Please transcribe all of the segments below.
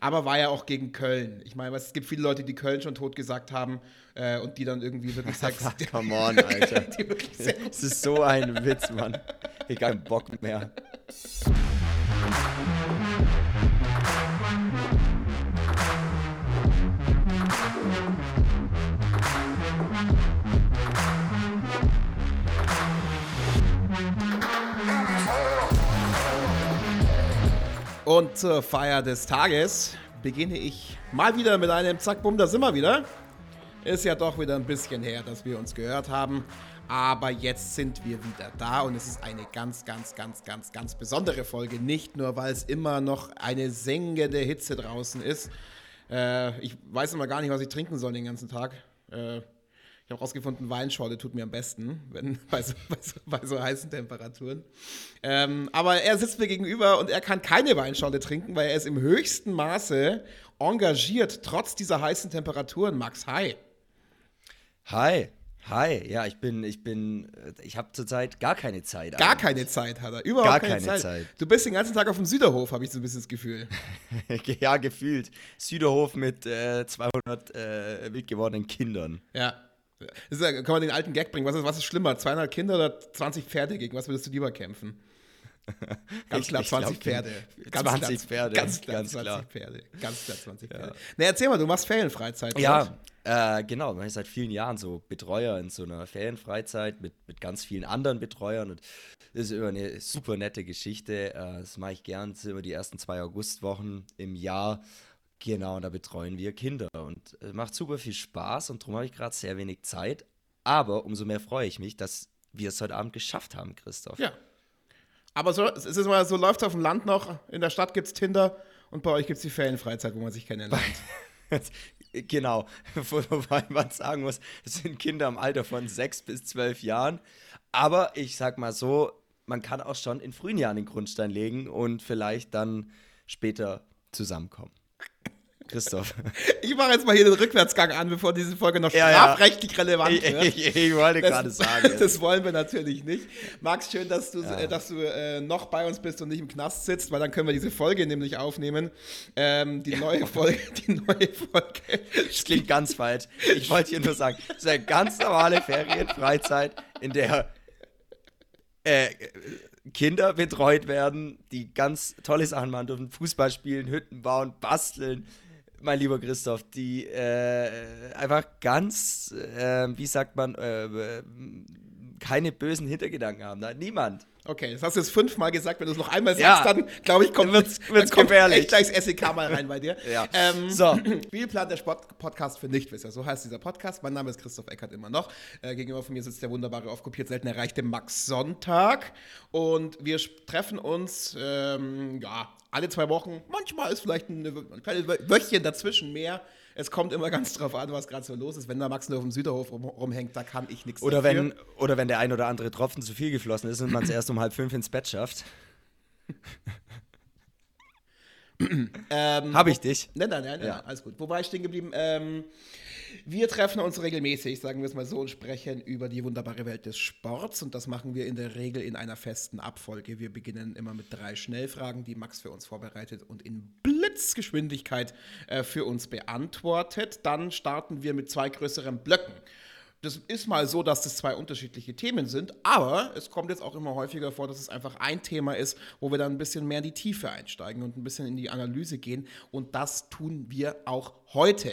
aber war ja auch gegen Köln. Ich meine, es gibt viele Leute, die Köln schon tot gesagt haben äh, und die dann irgendwie wirklich sechs. Come on, Alter. das ist so ein Witz, Mann. Ich hab keinen Bock mehr. Und zur Feier des Tages beginne ich mal wieder mit einem Zack, bumm, da sind wir wieder. Ist ja doch wieder ein bisschen her, dass wir uns gehört haben. Aber jetzt sind wir wieder da und es ist eine ganz, ganz, ganz, ganz, ganz besondere Folge. Nicht nur, weil es immer noch eine sengende Hitze draußen ist. Äh, ich weiß immer gar nicht, was ich trinken soll den ganzen Tag. Äh, ich habe rausgefunden, Weinschorle tut mir am besten, wenn, bei, so, bei, so, bei so heißen Temperaturen. Ähm, aber er sitzt mir gegenüber und er kann keine Weinschorle trinken, weil er ist im höchsten Maße engagiert, trotz dieser heißen Temperaturen. Max, hi. Hi. Hi, ja, ich bin, ich bin, ich habe zurzeit gar keine Zeit. Gar eigentlich. keine Zeit hat er, überhaupt gar keine, keine Zeit. Zeit. Du bist den ganzen Tag auf dem Süderhof, habe ich so ein bisschen das Gefühl. ja, gefühlt. Süderhof mit äh, 200 äh, wild gewordenen Kindern. Ja, ist, kann man den alten Gag bringen? Was ist, was ist schlimmer? 200 Kinder oder 20 Pferde? Gegen was würdest du lieber kämpfen? Ganz klar, 20 glaub, Pferde. Ganz 20 klar, Pferde. Ganz klar, ganz 20 klar. Pferde. Ganz klar, 20 ja. Pferde. Na, erzähl mal, du machst Ferienfreizeit. Ja, äh, genau. Ich bin seit vielen Jahren so Betreuer in so einer Ferienfreizeit mit, mit ganz vielen anderen Betreuern. Und das ist immer eine super nette Geschichte. Äh, das mache ich gern. Das sind immer die ersten zwei Augustwochen im Jahr. Genau, da betreuen wir Kinder und es macht super viel Spaß und darum habe ich gerade sehr wenig Zeit. Aber umso mehr freue ich mich, dass wir es heute Abend geschafft haben, Christoph. Ja. Aber so, es ist mal, so läuft es auf dem Land noch. In der Stadt gibt es Tinder und bei euch gibt es die Ferienfreizeit, wo man sich kennenlernt. genau. Wobei man sagen muss, es sind Kinder im Alter von sechs bis zwölf Jahren. Aber ich sag mal so, man kann auch schon in frühen Jahren den Grundstein legen und vielleicht dann später zusammenkommen. Christoph. Ich mache jetzt mal hier den Rückwärtsgang an, bevor diese Folge noch strafrechtlich ja, ja. relevant wird. Ich, ich, ich wollte gerade sagen. Das wollen wir natürlich nicht. Max, schön, dass du, ja. äh, dass du äh, noch bei uns bist und nicht im Knast sitzt, weil dann können wir diese Folge nämlich aufnehmen. Ähm, die neue Folge, die neue Folge. Das klingt ganz falsch. Ich wollte hier nur sagen, es ist eine ganz normale Ferienfreizeit, in der äh, Kinder betreut werden, die ganz tolle Sachen machen dürfen, Fußball spielen, Hütten bauen, basteln, mein lieber Christoph, die äh, einfach ganz, äh, wie sagt man, äh, keine bösen Hintergedanken haben. Nein, niemand. Okay, das hast du jetzt fünfmal gesagt. Wenn du es noch einmal sagst, ja. dann glaube ich, kommt, wird's, wird's kommt echt gleich das SEK mal rein bei dir. ja. Ähm, so. Spielplan der Sport-Podcast für Nichtwisser. So heißt dieser Podcast. Mein Name ist Christoph Eckert immer noch. Äh, gegenüber von mir sitzt der wunderbare, oft kopiert, selten erreichte Max Sonntag. Und wir treffen uns, ähm, ja, alle zwei Wochen. Manchmal ist vielleicht ein kleines Wöchchen dazwischen mehr. Es kommt immer ganz drauf an, was gerade so los ist. Wenn da Max nur auf dem Süderhof rum, rumhängt, da kann ich nichts oder Wenn, oder wenn der ein oder andere Tropfen zu viel geflossen ist und man es erst um halb fünf ins Bett schafft. ähm, Habe ich dich? Nein, nein, nein, ja. alles gut. Wo war ich stehen geblieben? Ähm, wir treffen uns regelmäßig, sagen wir es mal so, und sprechen über die wunderbare Welt des Sports. Und das machen wir in der Regel in einer festen Abfolge. Wir beginnen immer mit drei Schnellfragen, die Max für uns vorbereitet und in Blitzgeschwindigkeit äh, für uns beantwortet. Dann starten wir mit zwei größeren Blöcken. Das ist mal so, dass das zwei unterschiedliche Themen sind, aber es kommt jetzt auch immer häufiger vor, dass es einfach ein Thema ist, wo wir dann ein bisschen mehr in die Tiefe einsteigen und ein bisschen in die Analyse gehen. Und das tun wir auch heute.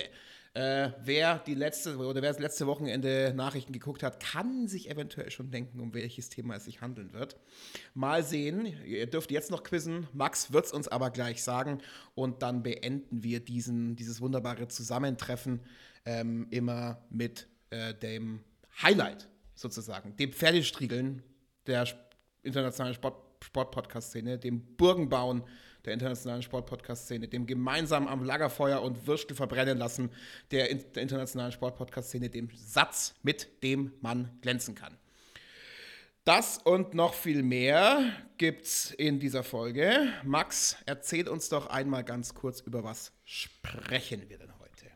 Äh, wer die letzte oder wer das letzte Wochenende Nachrichten geguckt hat, kann sich eventuell schon denken, um welches Thema es sich handeln wird. Mal sehen. Ihr dürft jetzt noch quizzen. Max wird es uns aber gleich sagen und dann beenden wir diesen, dieses wunderbare Zusammentreffen ähm, immer mit äh, dem Highlight sozusagen, dem Pferdestriegeln der internationalen Sport, Sport-Podcast-Szene, dem Burgenbauen der internationalen Sportpodcast-Szene, dem gemeinsam am Lagerfeuer und Würstel verbrennen lassen der, der internationalen Sportpodcast-Szene, dem Satz, mit dem man glänzen kann. Das und noch viel mehr gibt's in dieser Folge. Max, erzähl uns doch einmal ganz kurz, über was sprechen wir denn heute?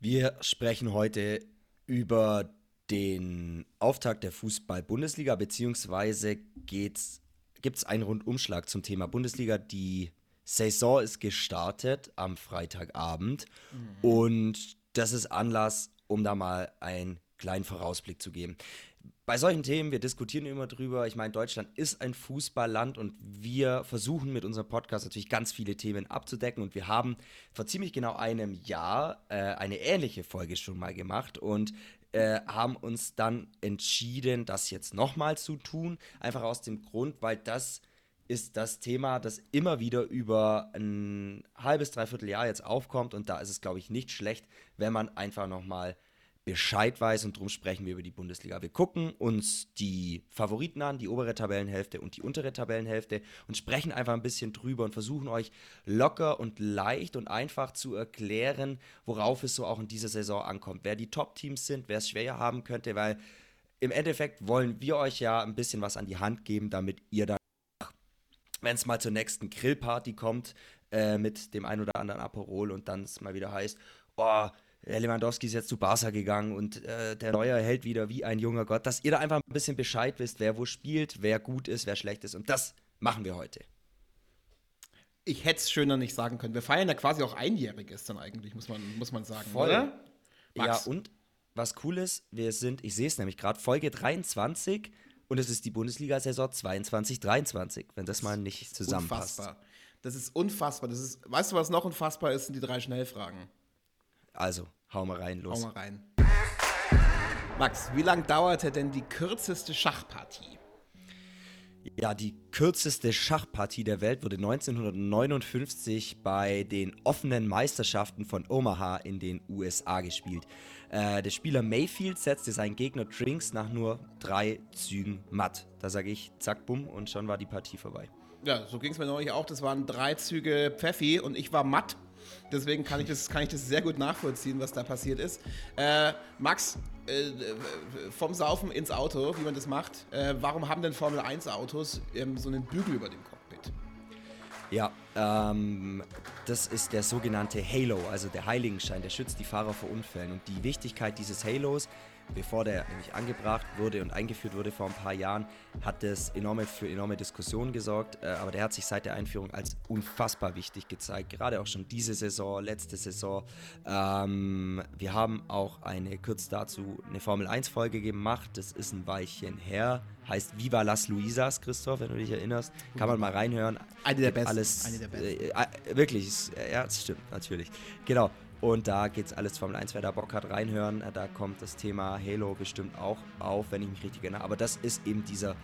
Wir sprechen heute über den Auftakt der Fußball-Bundesliga, beziehungsweise geht es gibt es einen Rundumschlag zum Thema Bundesliga. Die Saison ist gestartet am Freitagabend mhm. und das ist Anlass, um da mal einen kleinen Vorausblick zu geben. Bei solchen Themen, wir diskutieren immer drüber. Ich meine, Deutschland ist ein Fußballland und wir versuchen mit unserem Podcast natürlich ganz viele Themen abzudecken. Und wir haben vor ziemlich genau einem Jahr äh, eine ähnliche Folge schon mal gemacht und äh, haben uns dann entschieden, das jetzt nochmal zu tun. Einfach aus dem Grund, weil das ist das Thema, das immer wieder über ein halbes, dreiviertel Jahr jetzt aufkommt. Und da ist es, glaube ich, nicht schlecht, wenn man einfach nochmal Bescheid weiß und darum sprechen wir über die Bundesliga. Wir gucken uns die Favoriten an, die obere Tabellenhälfte und die untere Tabellenhälfte und sprechen einfach ein bisschen drüber und versuchen euch locker und leicht und einfach zu erklären, worauf es so auch in dieser Saison ankommt. Wer die Top-Teams sind, wer es schwer haben könnte, weil im Endeffekt wollen wir euch ja ein bisschen was an die Hand geben, damit ihr dann, wenn es mal zur nächsten Grillparty kommt, äh, mit dem ein oder anderen Aperol und dann es mal wieder heißt, oh, Lewandowski ist jetzt zu Barca gegangen und äh, der Neuer hält wieder wie ein junger Gott, dass ihr da einfach ein bisschen Bescheid wisst, wer wo spielt, wer gut ist, wer schlecht ist. Und das machen wir heute. Ich hätte es schöner nicht sagen können. Wir feiern ja quasi auch Einjähriges dann eigentlich, muss man, muss man sagen, Voll. oder? Max. Ja, und was cool ist, wir sind, ich sehe es nämlich gerade, Folge 23 und es ist die Bundesliga-Saison 22-23, wenn das, mal nicht zusammenpasst. Unfassbar. Das ist unfassbar. Das ist, weißt du, was noch unfassbar ist, sind die drei Schnellfragen. Also, hau mal rein, los. Hau mal rein. Max, wie lange dauerte denn die kürzeste Schachpartie? Ja, die kürzeste Schachpartie der Welt wurde 1959 bei den offenen Meisterschaften von Omaha in den USA gespielt. Äh, der Spieler Mayfield setzte seinen Gegner Drinks nach nur drei Zügen matt. Da sage ich zack, bumm und schon war die Partie vorbei. Ja, so ging es mir neulich auch. Das waren drei Züge Pfeffi und ich war matt Deswegen kann ich, das, kann ich das sehr gut nachvollziehen, was da passiert ist. Äh, Max, äh, vom Saufen ins Auto, wie man das macht. Äh, warum haben denn Formel 1 Autos ähm, so einen Bügel über dem Cockpit? Ja, ähm, das ist der sogenannte Halo, also der Heiligenschein, der schützt die Fahrer vor Unfällen. Und die Wichtigkeit dieses Halos bevor der nämlich angebracht wurde und eingeführt wurde vor ein paar Jahren, hat das enorme, für enorme Diskussionen gesorgt. Äh, aber der hat sich seit der Einführung als unfassbar wichtig gezeigt. Gerade auch schon diese Saison, letzte Saison. Ähm, wir haben auch eine kurz dazu eine Formel 1 Folge gemacht. Das ist ein Weilchen her. Heißt Viva Las Luisas, Christoph, wenn du dich erinnerst. Kann man mal reinhören. Eine der besten. Alles, Eine der besten. Äh, äh, wirklich, ja, das stimmt, natürlich. Genau. Und da geht es alles Formel 1, wer da Bock hat, reinhören. Äh, da kommt das Thema Halo bestimmt auch auf, wenn ich mich richtig erinnere. Aber das ist eben dieser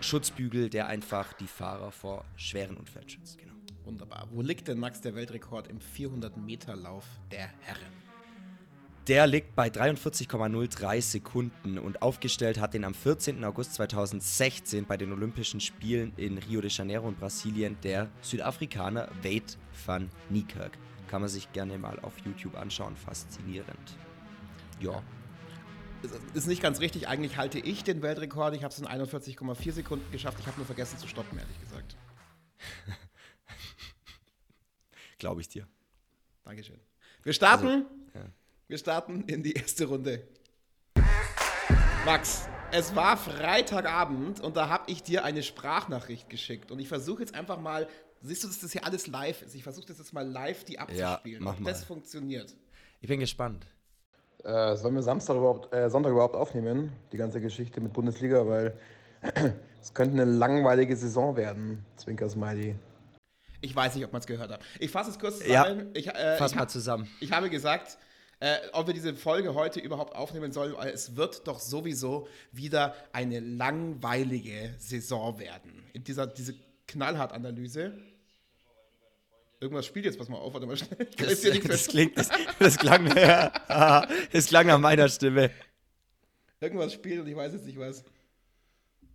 Schutzbügel, der einfach die Fahrer vor schweren Unfällen schützt. Genau. Wunderbar. Wo liegt denn Max der Weltrekord im 400-Meter-Lauf der Herren? Der liegt bei 43,03 Sekunden und aufgestellt hat den am 14. August 2016 bei den Olympischen Spielen in Rio de Janeiro in Brasilien der Südafrikaner Wade van Niekerk. Kann man sich gerne mal auf YouTube anschauen. Faszinierend. Ja. Ist nicht ganz richtig. Eigentlich halte ich den Weltrekord. Ich habe es in 41,4 Sekunden geschafft. Ich habe nur vergessen zu stoppen, ehrlich gesagt. Glaube ich dir. Dankeschön. Wir starten. Also, ja. Wir starten in die erste Runde. Max, es war Freitagabend und da habe ich dir eine Sprachnachricht geschickt. Und ich versuche jetzt einfach mal Siehst du, dass das hier alles live ist? Ich versuche das jetzt mal live, die abzuspielen. Ja, mach mal. Das funktioniert. Ich bin gespannt. Äh, sollen wir Samstag überhaupt, äh, Sonntag überhaupt aufnehmen, die ganze Geschichte mit Bundesliga, weil es könnte eine langweilige Saison werden, Zwinker Smiley. Ich weiß nicht, ob man es gehört hat. Ich fasse es kurz zusammen. Ja, ich, äh, fass ich mal zusammen. Ich habe gesagt, äh, ob wir diese Folge heute überhaupt aufnehmen sollen, weil es wird doch sowieso wieder eine langweilige Saison werden. In dieser diese Knallhart-Analyse Irgendwas spielt jetzt, pass mal auf, warte mal schnell. Das, das, klingt, das, das, klang, ja, das klang nach meiner Stimme. Irgendwas spielt und ich weiß jetzt nicht was.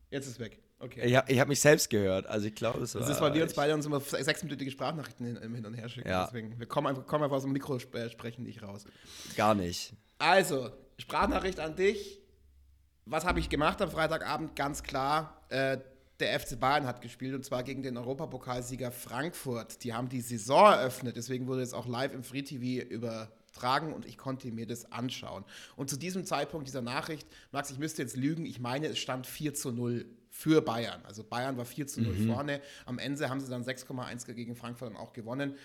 Jetzt ist es weg. Okay. Ich habe hab mich selbst gehört, also ich glaube, es war. Das ist, weil wir uns beide uns immer sechsminütige Sprachnachrichten hin, hin und her schicken. Ja. Deswegen, wir kommen einfach, kommen einfach aus dem Mikro äh, sprechen nicht raus. Gar nicht. Also, Sprachnachricht an dich. Was habe ich gemacht am Freitagabend? Ganz klar, äh, der FC Bayern hat gespielt und zwar gegen den Europapokalsieger Frankfurt. Die haben die Saison eröffnet, deswegen wurde es auch live im Free TV übertragen und ich konnte mir das anschauen. Und zu diesem Zeitpunkt dieser Nachricht, Max, ich müsste jetzt lügen, ich meine, es stand 4 zu 0 für Bayern. Also Bayern war 4 zu 0 mhm. vorne. Am Ende haben sie dann 6,1 gegen Frankfurt dann auch gewonnen.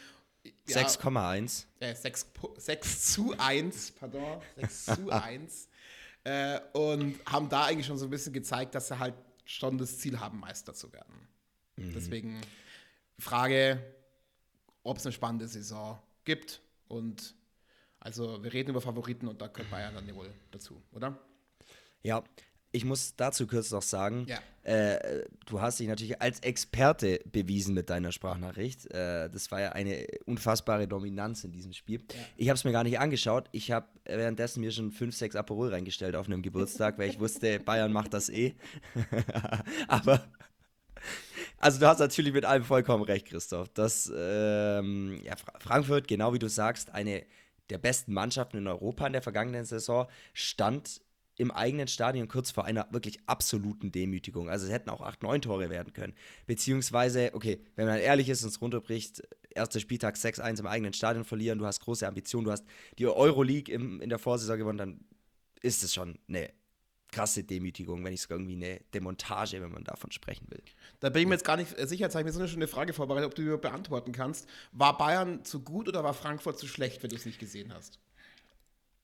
Ja, 6,1. Äh, 6, 6 zu 1, pardon, 6 zu 1. Äh, und haben da eigentlich schon so ein bisschen gezeigt, dass sie halt schon das Ziel haben, Meister zu werden. Mhm. Deswegen Frage, ob es eine spannende Saison gibt. Und also wir reden über Favoriten und da gehört Bayern dann wohl dazu, oder? Ja, ich muss dazu kurz noch sagen, ja. äh, du hast dich natürlich als Experte bewiesen mit deiner Sprachnachricht. Äh, das war ja eine unfassbare Dominanz in diesem Spiel. Ja. Ich habe es mir gar nicht angeschaut. Ich habe währenddessen mir schon fünf, sechs Aperol reingestellt auf einem Geburtstag, weil ich wusste, Bayern macht das eh. Aber also du hast natürlich mit allem vollkommen recht, Christoph. Dass ähm, ja, Frankfurt, genau wie du sagst, eine der besten Mannschaften in Europa in der vergangenen Saison stand im eigenen Stadion kurz vor einer wirklich absoluten Demütigung. Also es hätten auch 8, 9 Tore werden können. Beziehungsweise, okay, wenn man ehrlich ist und es runterbricht, erster Spieltag 6-1 im eigenen Stadion verlieren, du hast große Ambitionen, du hast die Euroleague im, in der Vorsaison gewonnen, dann ist es schon eine krasse Demütigung, wenn nicht sogar irgendwie eine Demontage, wenn man davon sprechen will. Da bin ich mir jetzt gar nicht sicher, jetzt habe ich mir so eine schöne Frage vorbereitet, ob du die beantworten kannst. War Bayern zu gut oder war Frankfurt zu schlecht, wenn du es nicht gesehen hast?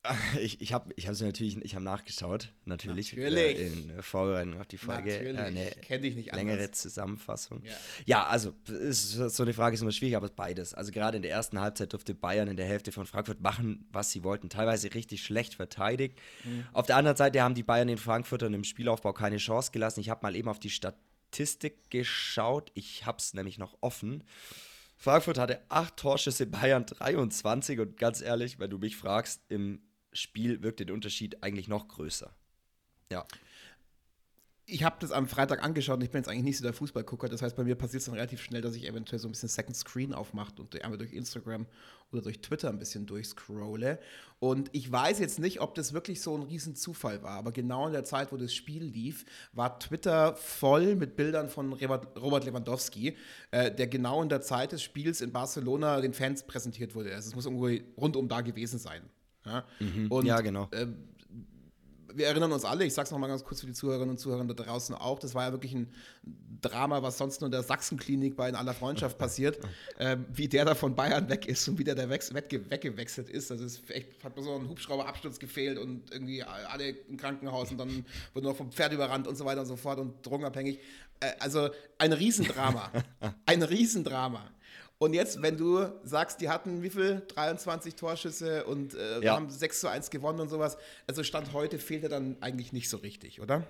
Ich, ich habe ich es natürlich ich hab nachgeschaut, natürlich. Natürlich. Äh, in Vorbereitung auf die Folge. Natürlich. Äh, dich nicht längere anders. Zusammenfassung. Ja. ja, also ist, so eine Frage ist immer schwierig, aber beides. Also gerade in der ersten Halbzeit durfte Bayern in der Hälfte von Frankfurt machen, was sie wollten. Teilweise richtig schlecht verteidigt. Mhm. Auf der anderen Seite haben die Bayern den Frankfurtern im Spielaufbau keine Chance gelassen. Ich habe mal eben auf die Statistik geschaut. Ich habe es nämlich noch offen. Frankfurt hatte acht Torschüsse, Bayern 23 und ganz ehrlich, wenn du mich fragst, im Spiel wirkte der Unterschied eigentlich noch größer. Ja. Ich habe das am Freitag angeschaut und ich bin jetzt eigentlich nicht so der Fußballgucker. Das heißt, bei mir passiert es dann relativ schnell, dass ich eventuell so ein bisschen Second Screen aufmacht und einmal durch Instagram oder durch Twitter ein bisschen durchscrolle. Und ich weiß jetzt nicht, ob das wirklich so ein Riesenzufall war, aber genau in der Zeit, wo das Spiel lief, war Twitter voll mit Bildern von Robert Lewandowski, äh, der genau in der Zeit des Spiels in Barcelona den Fans präsentiert wurde. Also es muss irgendwo rundum da gewesen sein. Ja, mhm. und, ja genau. Äh, wir erinnern uns alle, ich sage es nochmal ganz kurz für die Zuhörerinnen und Zuhörer da draußen auch, das war ja wirklich ein Drama, was sonst nur in der Sachsenklinik bei In aller Freundschaft passiert, äh, wie der da von Bayern weg ist und wie der da weg, weggewechselt ist. Also es echt, hat mir so ein Hubschrauberabsturz gefehlt und irgendwie alle im Krankenhaus und dann wurde noch vom Pferd überrannt und so weiter und so fort und drogenabhängig. Äh, also ein Riesendrama. ein Riesendrama. Und jetzt, wenn du sagst, die hatten wie viel? 23 Torschüsse und äh, ja. haben 6 zu 1 gewonnen und sowas. Also Stand heute fehlt er dann eigentlich nicht so richtig, oder?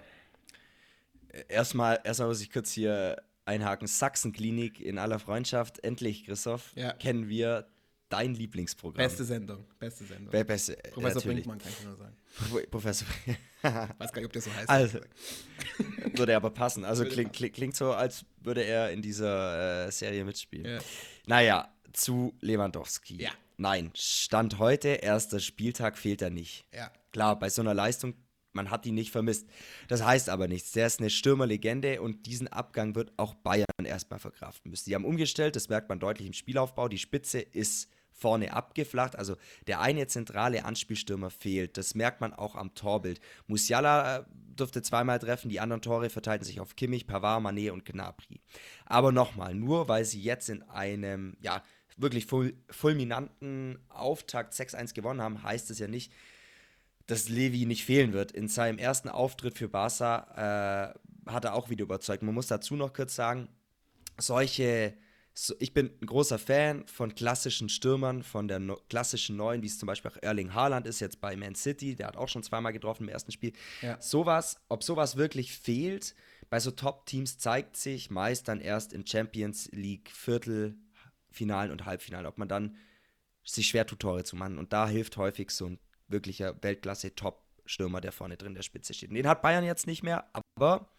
Erstmal, erstmal muss ich kurz hier einhaken. Sachsenklinik in aller Freundschaft. Endlich, Christoph, ja. kennen wir dein Lieblingsprogramm. Beste Sendung, beste Sendung. Be beste, Professor natürlich. Brinkmann kann ich nur sagen. Professor Weiß gar nicht, ob der so heißt. Also, würde aber passen. Also klingt, klingt, klingt so, als würde er in dieser äh, Serie mitspielen. Ja. Naja, zu Lewandowski. Ja. Nein, Stand heute, erster Spieltag fehlt er nicht. Ja. Klar, bei so einer Leistung, man hat ihn nicht vermisst. Das heißt aber nichts. Der ist eine Stürmerlegende und diesen Abgang wird auch Bayern erstmal verkraften müssen. Die haben umgestellt, das merkt man deutlich im Spielaufbau. Die Spitze ist vorne abgeflacht. Also der eine zentrale Anspielstürmer fehlt. Das merkt man auch am Torbild. Musiala äh, durfte zweimal treffen, die anderen Tore verteilten sich auf Kimmich, Pavard, Mané und Gnabry. Aber nochmal, nur weil sie jetzt in einem, ja, wirklich ful fulminanten Auftakt 6-1 gewonnen haben, heißt es ja nicht, dass Levi nicht fehlen wird. In seinem ersten Auftritt für Barca äh, hat er auch wieder überzeugt. Man muss dazu noch kurz sagen, solche so, ich bin ein großer Fan von klassischen Stürmern, von der no klassischen Neuen, wie es zum Beispiel auch Erling Haaland ist, jetzt bei Man City, der hat auch schon zweimal getroffen im ersten Spiel. Ja. Sowas, ob sowas wirklich fehlt, bei so Top-Teams zeigt sich meist dann erst in Champions League Viertelfinalen und Halbfinalen, ob man dann sich schwer tut, Tore zu machen. Und da hilft häufig so ein wirklicher Weltklasse-Top-Stürmer, der vorne drin in der Spitze steht. Und den hat Bayern jetzt nicht mehr, aber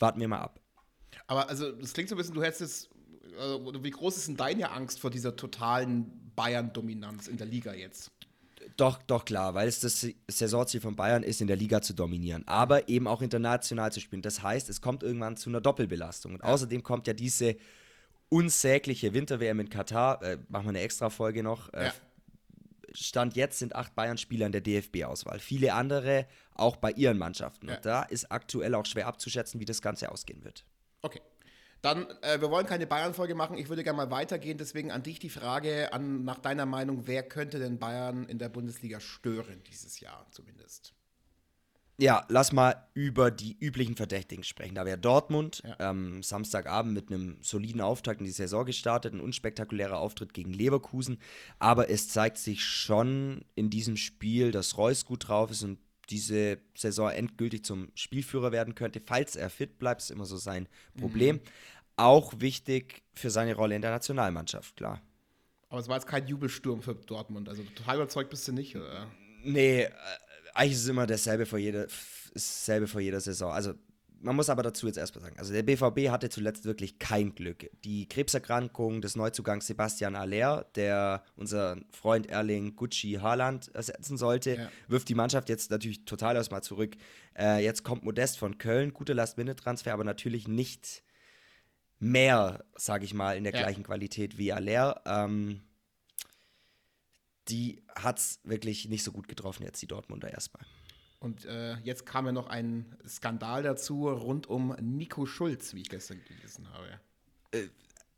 warten wir mal ab. Aber also, das klingt so ein bisschen, du hättest es also, wie groß ist denn deine Angst vor dieser totalen Bayern-Dominanz in der Liga jetzt? Doch, doch klar, weil es das Saisonziel von Bayern ist, in der Liga zu dominieren, aber eben auch international zu spielen. Das heißt, es kommt irgendwann zu einer Doppelbelastung. Und außerdem kommt ja diese unsägliche Winter-WM in Katar, äh, machen wir eine extra Folge noch, äh, ja. Stand jetzt sind acht Bayern-Spieler in der DFB-Auswahl. Viele andere auch bei ihren Mannschaften. Ja. Und da ist aktuell auch schwer abzuschätzen, wie das Ganze ausgehen wird. Okay. Dann, äh, wir wollen keine Bayern-Folge machen. Ich würde gerne mal weitergehen. Deswegen an dich die Frage, an, nach deiner Meinung, wer könnte denn Bayern in der Bundesliga stören dieses Jahr zumindest? Ja, lass mal über die üblichen Verdächtigen sprechen. Da wäre Dortmund Ja. ähm, Samstagabend mit einem soliden Auftakt in die Saison gestartet, ein unspektakulärer Auftritt gegen Leverkusen. Aber es zeigt sich schon in diesem Spiel, dass Reus gut drauf ist und diese Saison endgültig zum Spielführer werden könnte, falls er fit bleibt, ist immer so sein Problem. Auch wichtig für seine Rolle in der Nationalmannschaft, klar. Aber es war jetzt kein Jubelsturm für Dortmund. Also total überzeugt bist du nicht, oder? Nee, äh, eigentlich ist es immer dasselbe vor jeder, dasselbe vor jeder Saison. Also man muss aber dazu jetzt erstmal sagen, also der BVB hatte zuletzt wirklich kein Glück. Die Krebserkrankung des Neuzugangs Sebastian Aller, der unser Freund Erling Gucci Haaland ersetzen sollte, Ja. wirft die Mannschaft jetzt natürlich total erstmal zurück. Äh, jetzt kommt Modest von Köln, guter Last-Minute-Transfer, aber natürlich nicht mehr, sage ich mal, in der Ja. gleichen Qualität wie Aller. Ähm, die hat es wirklich nicht so gut getroffen, jetzt die Dortmunder erstmal. Und äh, jetzt kam ja noch ein Skandal dazu rund um Nico Schulz, wie ich gestern gelesen habe.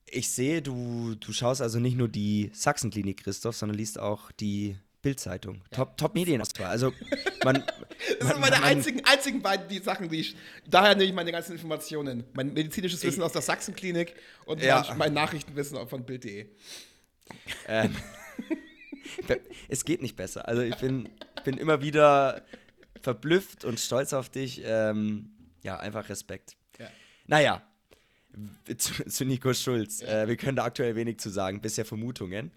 Ich sehe, du, du schaust also nicht nur die Sachsenklinik, Christoph, sondern liest auch die Bildzeitung. Top, Top Medienauswahl. Also man, Das sind meine einzigen, einzigen beiden die Sachen, die ich. Daher nehme ich meine ganzen Informationen. Mein medizinisches Wissen aus der Sachsenklinik und Ja. mein, mein Nachrichtenwissen von Bild.de. Ähm, es geht nicht besser. Also ich bin, ich bin immer wieder verblüfft und stolz auf dich. Ähm, ja, einfach Respekt. Ja. Naja, zu, zu Nico Schulz. Äh, wir können da aktuell wenig zu sagen, bisher Vermutungen.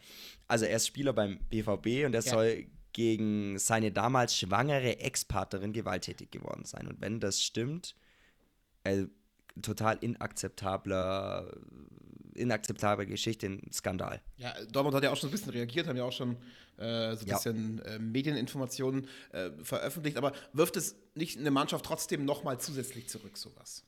Also er ist Spieler beim BVB und er Ja. soll gegen seine damals schwangere Ex-Partnerin gewalttätig geworden sein. Und wenn das stimmt, äh, total inakzeptabler, inakzeptable Geschichte, ein Skandal. Ja, Dortmund hat ja auch schon ein bisschen reagiert, haben ja auch schon äh, so ein Ja. bisschen äh, Medieninformationen äh, veröffentlicht, aber wirft es nicht eine Mannschaft trotzdem nochmal zusätzlich zurück, sowas?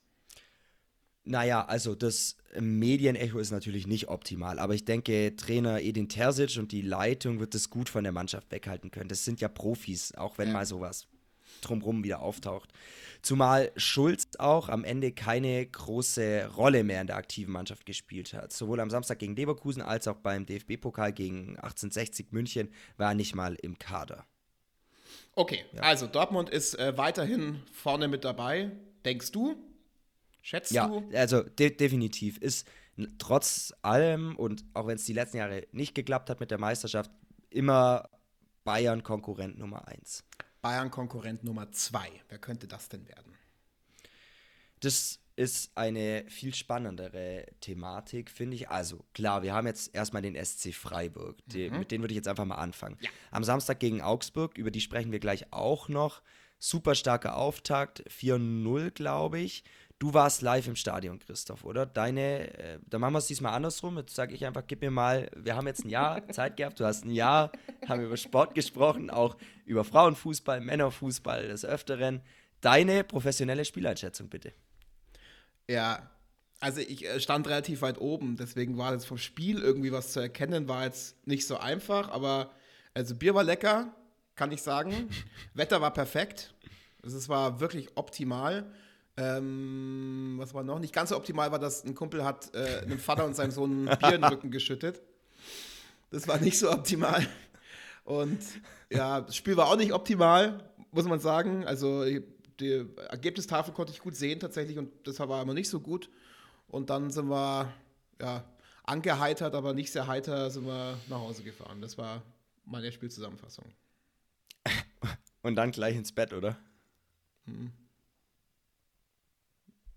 Naja, also das Medienecho ist natürlich nicht optimal, aber ich denke, Trainer Edin Terzic und die Leitung wird es gut von der Mannschaft weghalten können. Das sind ja Profis, auch wenn Ja. mal sowas drumrum wieder auftaucht. Zumal Schulz auch am Ende keine große Rolle mehr in der aktiven Mannschaft gespielt hat. Sowohl am Samstag gegen Leverkusen als auch beim DFB-Pokal gegen 1860 München war er nicht mal im Kader. Okay, also Dortmund ist äh, weiterhin vorne mit dabei, denkst du? Schätzt Ja, du? also de definitiv ist trotz allem und auch wenn es die letzten Jahre nicht geklappt hat mit der Meisterschaft, immer Bayern Konkurrent Nummer eins. Bayern-Konkurrent Nummer zwei. Wer könnte das denn werden? Das ist eine viel spannendere Thematik, finde ich. Also klar, wir haben jetzt erstmal den SC Freiburg. Die, Mit denen würde ich jetzt einfach mal anfangen. Am Samstag gegen Augsburg, über die sprechen wir gleich auch noch. Super starker Auftakt, 4-0, glaube ich. Du warst live im Stadion, Christoph, oder? Deine, äh, dann machen wir es diesmal andersrum. Jetzt sage ich einfach, gib mir mal, wir haben jetzt ein Jahr Zeit gehabt, du hast ein Jahr, haben über Sport gesprochen, auch über Frauenfußball, Männerfußball des Öfteren. Deine professionelle Spieleinschätzung, bitte. Ja, also ich äh, stand relativ weit oben, deswegen war jetzt vom Spiel irgendwie was zu erkennen, war jetzt nicht so einfach, aber also Bier war lecker, kann ich sagen. Wetter war perfekt. Also es war wirklich optimal. Ähm, was war noch? Nicht ganz so optimal war, dass ein Kumpel hat äh, einem Vater und seinem Sohn ein Bier in den Rücken geschüttet. Das war nicht so optimal. Und ja, das Spiel war auch nicht optimal, muss man sagen. Also die Ergebnistafel konnte ich gut sehen tatsächlich und das war aber nicht so gut. Und dann sind wir ja, angeheitert, aber nicht sehr heiter, sind wir nach Hause gefahren. Das war meine Spielzusammenfassung. Und dann gleich ins Bett, oder?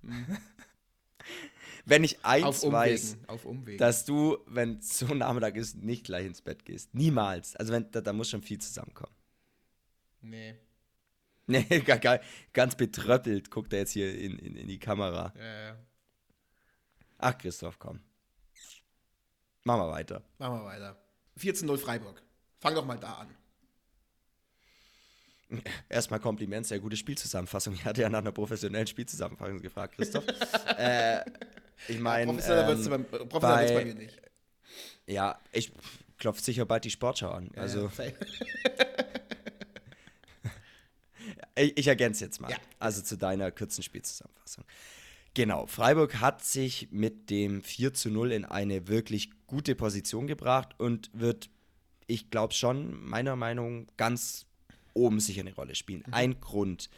Wenn ich eins Auf Umwegen. weiß, auf Umwegen. dass du, wenn es so Nachmittag ist, nicht gleich ins Bett gehst. Niemals. Also wenn, da, da muss schon viel zusammenkommen. nee. Nee, ganz betröppelt guckt er jetzt hier in, in, in die Kamera. Äh, Ach, Christoph, komm. Machen wir weiter. machen wir weiter. 14-0 Freiburg. Fang doch mal da an. Erstmal Kompliment, sehr gute Spielzusammenfassung. Ich hatte ja nach einer professionellen Spielzusammenfassung gefragt, Christoph. äh, ich meine, Professioneller ähm, bei, professioneller wird's bei bei- mir nicht. Ja, ich klopft sicher bald die Sportschau an. Also, Ja, ich, ich ergänze jetzt mal. Ja. Also zu deiner kurzen Spielzusammenfassung. Genau, Freiburg hat sich mit dem 4 zu 0 in eine wirklich gute Position gebracht und wird, ich glaube schon, meiner Meinung nach, ganz oben sicher eine Rolle spielen. Ein Grund.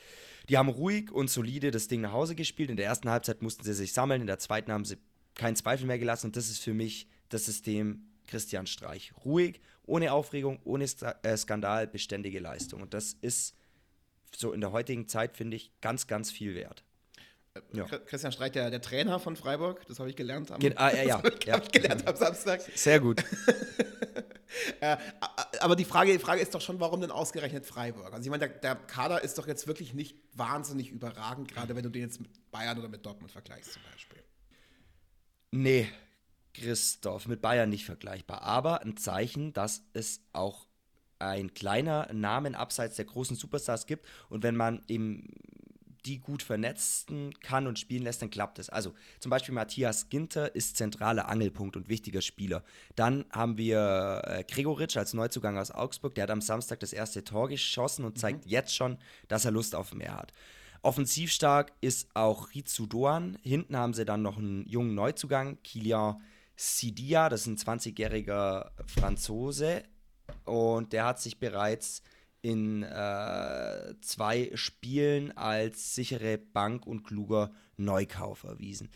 Die haben ruhig und solide das Ding nach Hause gespielt. In der ersten Halbzeit mussten sie sich sammeln, in der zweiten haben sie keinen Zweifel mehr gelassen und das ist für mich das System Christian Streich. Ruhig, ohne Aufregung, ohne äh, Skandal, beständige Leistung. Und das ist so in der heutigen Zeit, finde ich, ganz, ganz viel wert. Ja. Christian Streich, der, der Trainer von Freiburg, das habe ich gelernt am, Ge- ah, ja, ja, ja. gelernt am Samstag. Sehr gut. Äh, aber die Frage, die Frage ist doch schon, warum denn ausgerechnet Freiburg? Also ich meine, der, der Kader ist doch jetzt wirklich nicht wahnsinnig überragend, gerade wenn du den jetzt mit Bayern oder mit Dortmund vergleichst zum Beispiel. Nee, Christoph, mit Bayern nicht vergleichbar. Aber ein Zeichen, dass es auch ein kleiner Namen abseits der großen Superstars gibt. Und wenn man eben die gut vernetzen kann und spielen lässt, dann klappt es. Also zum Beispiel Matthias Ginter ist zentraler Angelpunkt und wichtiger Spieler. Dann haben wir äh, Gregoritsch als Neuzugang aus Augsburg, der hat am Samstag das erste Tor geschossen und zeigt jetzt schon, dass er Lust auf mehr hat. Offensiv stark ist auch Ritsu Doan. Hinten haben sie dann noch einen jungen Neuzugang, Kilian Sidia, das ist ein 20-jähriger Franzose. Und der hat sich bereits in äh, zwei Spielen als sichere Bank und kluger Neukauf erwiesen.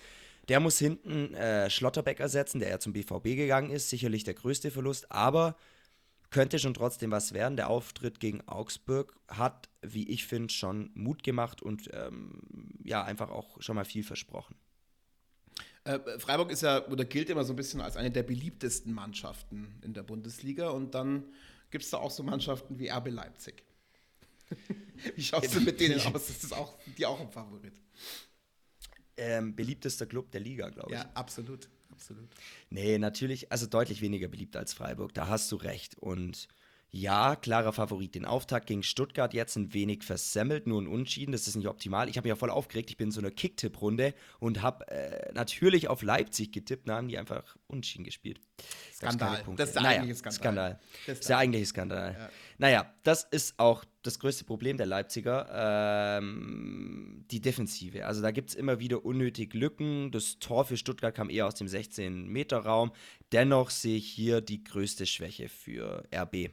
Der muss hinten äh, Schlotterbeck ersetzen, der ja zum BVB gegangen ist. Sicherlich der größte Verlust, aber könnte schon trotzdem was werden. Der Auftritt gegen Augsburg hat, wie ich finde, schon Mut gemacht und ähm, ja, einfach auch schon mal viel versprochen. Äh, Freiburg ist ja oder gilt immer so ein bisschen als eine der beliebtesten Mannschaften in der Bundesliga und dann gibt es da auch so Mannschaften wie RB Leipzig. wie schaust du mit denen aus? Ist das auch die auch ein Favorit? Ähm, beliebtester Club der Liga, glaube ich. Ja, absolut, absolut. Nee, natürlich, also deutlich weniger beliebt als Freiburg, da hast du recht. Und ja, klarer Favorit. Den Auftakt gegen Stuttgart jetzt ein wenig versemmelt, nur ein Unentschieden, das ist nicht optimal. Ich habe mich ja voll aufgeregt, ich bin in so einer Kick-Tipp-Runde und habe äh, natürlich auf Leipzig getippt, da haben die einfach Unentschieden gespielt. Skandal. Das ist der naja, eigentliche Skandal. Skandal. Das ist der- der eigentliche Skandal. Naja, das ist auch das größte Problem der Leipziger, ähm, die Defensive. Also da gibt es immer wieder unnötig Lücken. Das Tor für Stuttgart kam eher aus dem 16-Meter-Raum. Dennoch sehe ich hier die größte Schwäche für RB.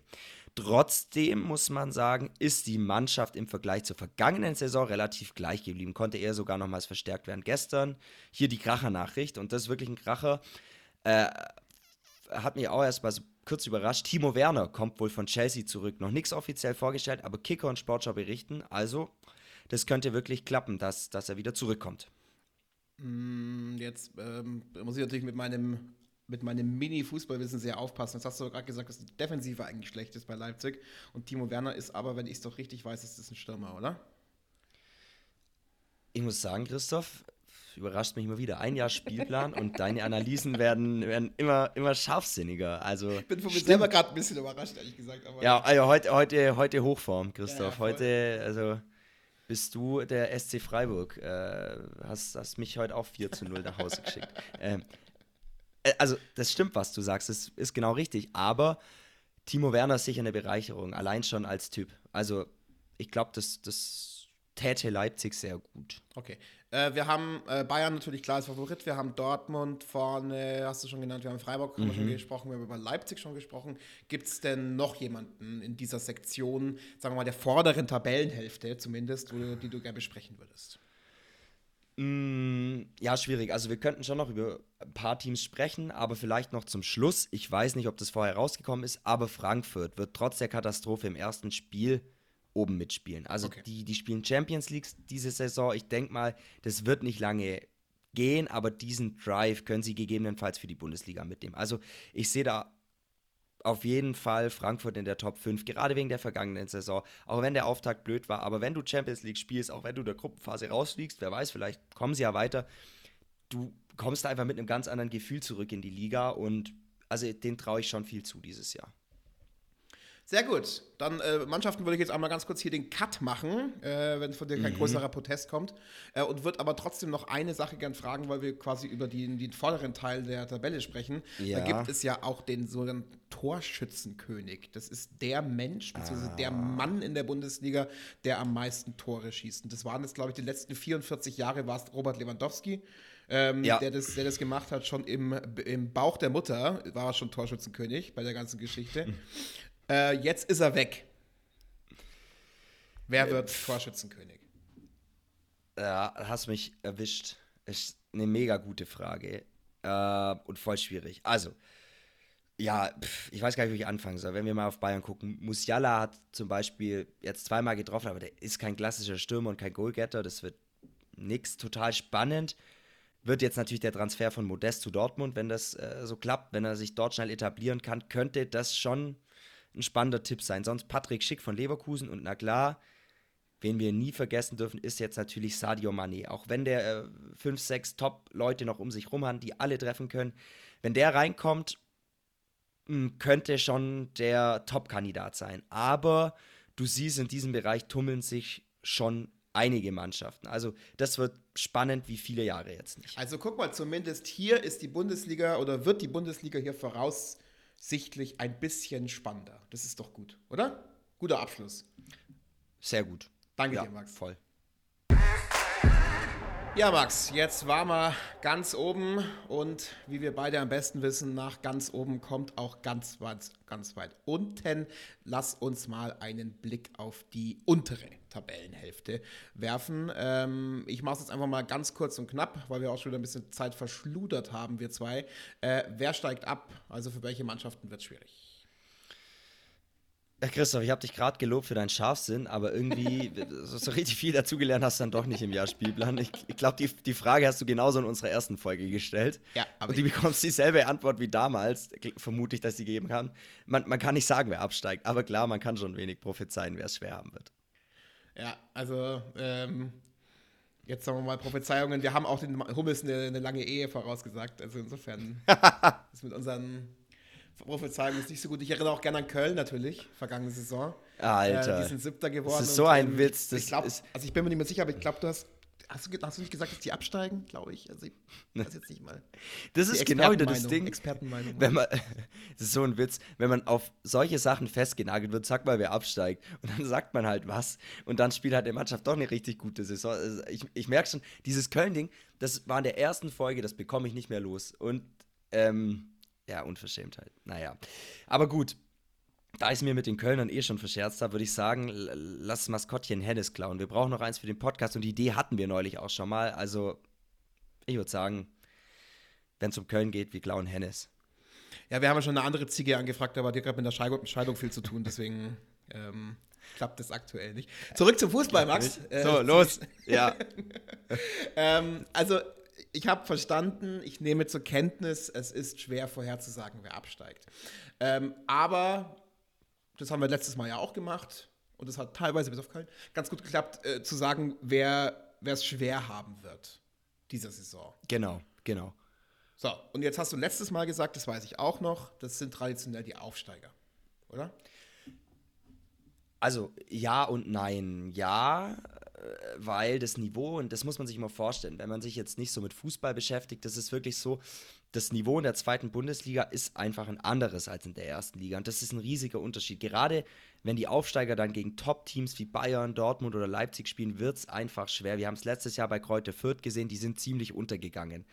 Trotzdem muss man sagen, ist die Mannschaft im Vergleich zur vergangenen Saison relativ gleich geblieben. Konnte eher sogar nochmals verstärkt werden. Gestern hier die Kracher-Nachricht und das ist wirklich ein Kracher. Äh, hat mich auch erst mal so kurz überrascht. Timo Werner kommt wohl von Chelsea zurück. Noch nichts offiziell vorgestellt, aber Kicker und Sportschau berichten. Also, das könnte wirklich klappen, dass, dass er wieder zurückkommt. Mm, Jetzt ähm, muss ich natürlich mit meinem, mit meinem Mini-Fußballwissen sehr aufpassen. Jetzt hast du gerade gesagt, dass die Defensive eigentlich schlecht ist bei Leipzig. Und Timo Werner ist aber, wenn ich es doch richtig weiß, ist das ein Stürmer, oder? Ich muss sagen, Christoph, überrascht mich immer wieder. Ein Jahr Spielplan und deine Analysen werden, werden immer, immer scharfsinniger. Also, Ich bin von mir selber gerade ein bisschen überrascht, ehrlich gesagt. Ja, also heute, heute, heute Hochform, Ja, ja, Christoph. voll. heute, also bist du der SC Freiburg. Äh, hast, hast mich heute auch 4 zu 0 nach Hause geschickt. Ähm, äh, also, das stimmt, was du sagst. Das ist genau richtig. Aber Timo Werner ist sicher eine Bereicherung, allein schon als Typ. Also, ich glaube, das, das täte Leipzig sehr gut. Okay. Äh, wir haben äh, Bayern natürlich klar als Favorit. Wir haben Dortmund vorne, hast du schon genannt. Wir haben Freiburg wir schon gesprochen. Wir haben über Leipzig schon gesprochen. Gibt es denn noch jemanden in dieser Sektion, sagen wir mal, der vorderen Tabellenhälfte zumindest, wo, die du gerne besprechen würdest? Mm, ja, schwierig. Also wir könnten schon noch über ein paar Teams sprechen, aber vielleicht noch zum Schluss. Ich weiß nicht, ob das vorher rausgekommen ist, aber Frankfurt wird trotz der Katastrophe im ersten Spiel oben mitspielen. Also Okay. die, die spielen Champions League diese Saison. Ich denke mal, das wird nicht lange gehen, aber diesen Drive können sie gegebenenfalls für die Bundesliga mitnehmen. Also ich sehe da auf jeden Fall Frankfurt in der Top 5, gerade wegen der vergangenen Saison. Auch wenn der Auftakt blöd war, aber wenn du Champions League spielst, auch wenn du in der Gruppenphase rausfliegst, wer weiß, vielleicht kommen sie ja weiter, du kommst da einfach mit einem ganz anderen Gefühl zurück in die Liga und also den traue ich schon viel zu dieses Jahr. Sehr gut. Dann äh, Mannschaften würde ich jetzt einmal ganz kurz hier den Cut machen, äh, wenn von dir kein mhm. größerer Protest kommt. Äh, und würde aber trotzdem noch eine Sache gern fragen, weil wir quasi über die, den vorderen Teil der Tabelle sprechen. Ja. Da gibt es ja auch den sogenannten Torschützenkönig. Das ist der Mensch, beziehungsweise ah. der Mann in der Bundesliga, der am meisten Tore schießt. Und das waren jetzt, glaube ich, die letzten 44 Jahre war es Robert Lewandowski. Ähm, ja. der, das, der das gemacht hat, schon im, im Bauch der Mutter war er schon Torschützenkönig bei der ganzen Geschichte. Äh, jetzt ist er weg. Wer wird äh, Torschützenkönig? Ja, hast mich erwischt. Ist eine mega gute Frage. Äh, und voll schwierig. Also, ja, pff, ich weiß gar nicht, wie ich anfangen soll. Wenn wir mal auf Bayern gucken, Musiala hat zum Beispiel jetzt zweimal getroffen, aber der ist kein klassischer Stürmer und kein Goalgetter. Das wird nix. Total spannend. Wird jetzt natürlich der Transfer von Modest zu Dortmund, wenn das äh, so klappt, wenn er sich dort schnell etablieren kann, könnte das schon ein spannender Tipp sein. Sonst Patrick Schick von Leverkusen und na klar, wen wir nie vergessen dürfen, ist jetzt natürlich Sadio Mané. Auch wenn der äh, fünf, sechs Top-Leute noch um sich rum hat, die alle treffen können, wenn der reinkommt, hm, könnte schon der Top-Kandidat sein. Aber du siehst, in diesem Bereich tummeln sich schon einige Mannschaften. Also das wird spannend wie viele Jahre jetzt nicht. Also guck mal, zumindest hier ist die Bundesliga oder wird die Bundesliga hier voraus sichtlich ein bisschen spannender. Das ist doch gut, oder? Guter Abschluss. Sehr gut. Danke ja, dir, Max. Voll. Ja, Max, jetzt waren wir ganz oben und wie wir beide am besten wissen, nach ganz oben kommt auch ganz weit, ganz weit unten. Lass uns mal einen Blick auf die untere Tabellenhälfte werfen. Ähm, ich mache es jetzt einfach mal ganz kurz und knapp, weil wir auch schon wieder ein bisschen Zeit verschludert haben, wir zwei. Äh, wer steigt ab? Also für welche Mannschaften wird es schwierig? Ja, Christoph, ich habe dich gerade gelobt für deinen Scharfsinn, aber irgendwie so richtig viel dazugelernt hast du dann doch nicht im Jahr Spielplan. Ich, ich glaube, die, die Frage hast du genauso in unserer ersten Folge gestellt. Ja, aber Und du bekommst dieselbe Antwort wie damals, vermute ich, dass sie gegeben haben. Man, man kann nicht sagen, wer absteigt, aber klar, man kann schon wenig prophezeien, wer es schwer haben wird. Ja, also ähm, jetzt sagen wir mal Prophezeiungen. Wir haben auch den Hummels eine, eine lange Ehe vorausgesagt. Also insofern ist mit unseren Prophezeiung ist nicht so gut. Ich erinnere auch gerne an Köln natürlich, vergangene Saison. Alter. Äh, die sind Siebter geworden. Das ist so ein und, Witz. Das glaub, also ich bin mir nicht mehr sicher, aber ich glaube, du hast Hast du, hast du, nicht gesagt, dass die absteigen? Glaube ich. Also ich weiß jetzt nicht mal. Das ist genau wieder das Ding. Expertenmeinung. Wenn man, das ist so ein Witz. Wenn man auf solche Sachen festgenagelt wird, sag mal, wer absteigt. Und dann sagt man halt was. Und dann spielt halt die Mannschaft doch eine richtig gute Saison. Also ich, ich merke schon, dieses Köln-Ding, das war in der ersten Folge, das bekomme ich nicht mehr los. Und ähm, ja, Unverschämtheit. Naja. Aber gut, da ich es mir mit den Kölnern eh schon verscherzt habe, würde ich sagen, lass Maskottchen Hennes klauen. Wir brauchen noch eins für den Podcast und die Idee hatten wir neulich auch schon mal. Also, ich würde sagen, wenn es um Köln geht, wir klauen Hennes. Ja, wir haben ja schon eine andere Ziege angefragt, aber die hat gerade mit der Scheidung, viel zu tun, deswegen ähm, klappt das aktuell nicht. Zurück zum Fußball, Max. so, äh, los. ja. ähm, also, ich habe verstanden, ich nehme zur Kenntnis, es ist schwer vorherzusagen, wer absteigt. Ähm, aber das haben wir letztes Mal ja auch gemacht und es hat teilweise bis auf Köln ganz gut geklappt, äh, zu sagen, wer es schwer haben wird dieser Saison. Genau, genau. So, und jetzt hast du letztes Mal gesagt, das weiß ich auch noch, das sind traditionell die Aufsteiger, oder? Also ja und nein. Ja, weil das Niveau, und das muss man sich immer vorstellen, wenn man sich jetzt nicht so mit Fußball beschäftigt, das ist wirklich so, das Niveau in der zweiten Bundesliga ist einfach ein anderes als in der ersten Liga. Und das ist ein riesiger Unterschied. Gerade wenn die Aufsteiger dann gegen Top-Teams wie Bayern, Dortmund oder Leipzig spielen, wird es einfach schwer. Wir haben es letztes Jahr bei Kräuter Fürth gesehen, die sind ziemlich untergegangen.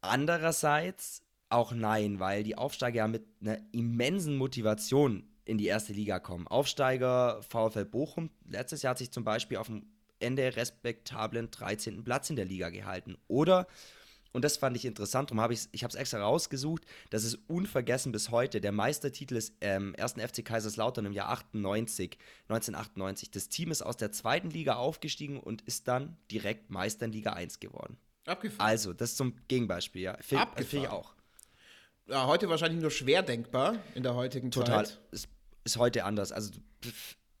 Andererseits auch nein, weil die Aufsteiger ja mit einer immensen Motivation in die erste Liga kommen. Aufsteiger VfL Bochum, letztes Jahr hat sich zum Beispiel auf dem Ende respektablen 13. Platz in der Liga gehalten. Oder, und das fand ich interessant, darum habe ich ich es extra rausgesucht, das ist unvergessen bis heute. Der Meistertitel des ähm, ersten FC Kaiserslautern im Jahr 98, 1998. Das Team ist aus der zweiten Liga aufgestiegen und ist dann direkt Meister in Liga 1 geworden. Abgefahren. Also, das zum Gegenbeispiel, ja. Find, Abgefahren. ich auch. Ja, heute wahrscheinlich nur schwer denkbar in der heutigen Total. Zeit. Total. Ist, ist heute anders. Also,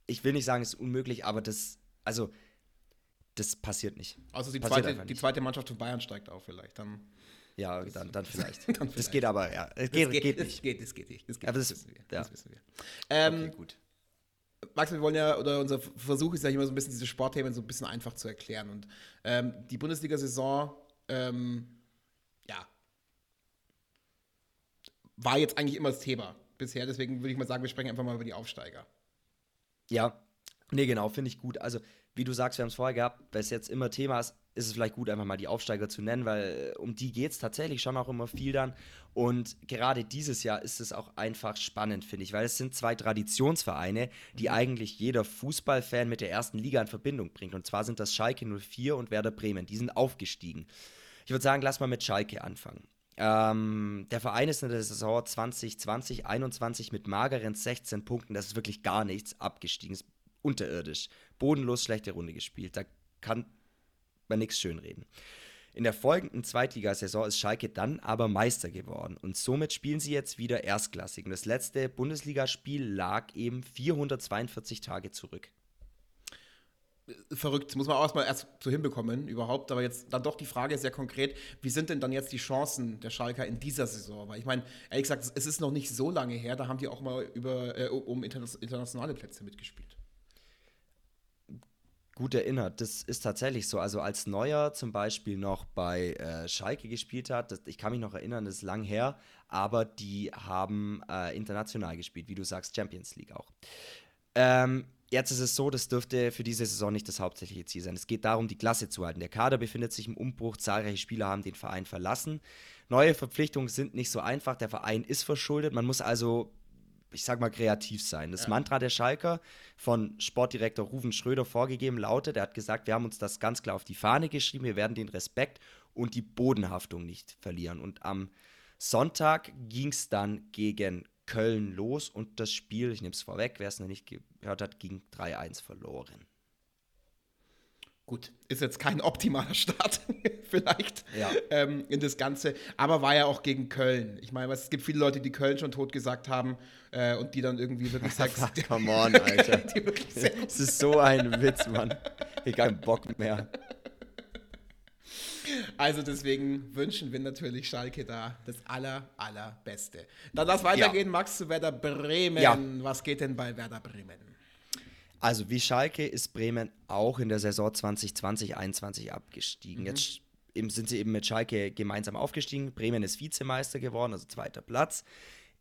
ich will nicht sagen, es ist unmöglich, aber das, also das passiert nicht. Also die, zweite, die zweite Mannschaft von Bayern steigt auf vielleicht. Dann Ja, dann, dann vielleicht. dann Das vielleicht. geht aber, ja. Es Das geht, geht, das nicht. geht, das geht nicht. Das geht, Aber das, das- wissen wir. ja. Das wissen wir. Ähm, Okay, gut. Max, wir wollen ja, oder unser Versuch ist ja immer so ein bisschen diese Sportthemen so ein bisschen einfach zu erklären. Und ähm, die Bundesliga-Saison, ähm, ja, war jetzt eigentlich immer das Thema bisher. Deswegen würde ich mal sagen, wir sprechen einfach mal über die Aufsteiger. Ja, nee, genau, finde ich gut. Also, wie du sagst, wir haben es vorher gehabt, weil es jetzt immer Thema ist, ist es vielleicht gut, einfach mal die Aufsteiger zu nennen, weil äh, um die geht es tatsächlich schon auch immer viel dann. Und gerade dieses Jahr ist es auch einfach spannend, finde ich, weil es sind zwei Traditionsvereine, die eigentlich jeder Fußballfan mit der ersten Liga in Verbindung bringt. Und zwar sind das Schalke 04 und Werder Bremen. Die sind aufgestiegen. Ich würde sagen, lass mal mit Schalke anfangen. Ähm, der Verein ist in der Saison 2020, 21 mit mageren 16 Punkten, das ist wirklich gar nichts, abgestiegen, ist unterirdisch. Bodenlos schlechte Runde gespielt, da kann man nichts schönreden. In der folgenden Zweitligasaison ist Schalke dann aber Meister geworden und somit spielen sie jetzt wieder erstklassig. Und das letzte Bundesligaspiel lag eben 442 Tage zurück. Verrückt, muss man auch erstmal erst so hinbekommen überhaupt. Aber jetzt dann doch die Frage sehr konkret, wie sind denn dann jetzt die Chancen der Schalker in dieser Saison? Weil ich meine, ehrlich gesagt, es ist noch nicht so lange her, da haben die auch mal über, äh, um interna- internationale Plätze mitgespielt. Gut erinnert. Das ist tatsächlich so. Also als Neuer zum Beispiel noch bei äh, Schalke gespielt hat, das, ich kann mich noch erinnern, das ist lang her, aber die haben äh, international gespielt, wie du sagst, Champions League auch. Ähm, jetzt ist es so, das dürfte für diese Saison nicht das hauptsächliche Ziel sein. Es geht darum, die Klasse zu halten. Der Kader befindet sich im Umbruch, zahlreiche Spieler haben den Verein verlassen. Neue Verpflichtungen sind nicht so einfach, der Verein ist verschuldet, man muss also ich sag mal, kreativ sein. Das Mantra der Schalker von Sportdirektor Ruven Schröder vorgegeben lautet, er hat gesagt, wir haben uns das ganz klar auf die Fahne geschrieben, wir werden den Respekt und die Bodenhaftung nicht verlieren. Und am Sonntag ging es dann gegen Köln los und das Spiel, ich nehme es vorweg, wer es noch nicht gehört hat, ging 3-1 verloren. Gut, ist jetzt kein optimaler Start, vielleicht, Ja. ähm, in das Ganze. Aber war ja auch gegen Köln. Ich meine, es gibt viele Leute, die Köln schon tot gesagt haben äh, und die dann irgendwie wirklich sechs. Come on, Alter. Es ist so ein Witz, Mann. Ich hab keinen Bock mehr. Also deswegen wünschen wir natürlich Schalke da das aller, allerbeste. Dann lass weitergehen, Max, zu Werder Bremen. Ja. Was geht denn bei Werder Bremen? Also wie Schalke ist Bremen auch in der Saison 2020-21 abgestiegen. Jetzt eben sind sie eben mit Schalke gemeinsam aufgestiegen. Bremen ist Vizemeister geworden, also zweiter Platz.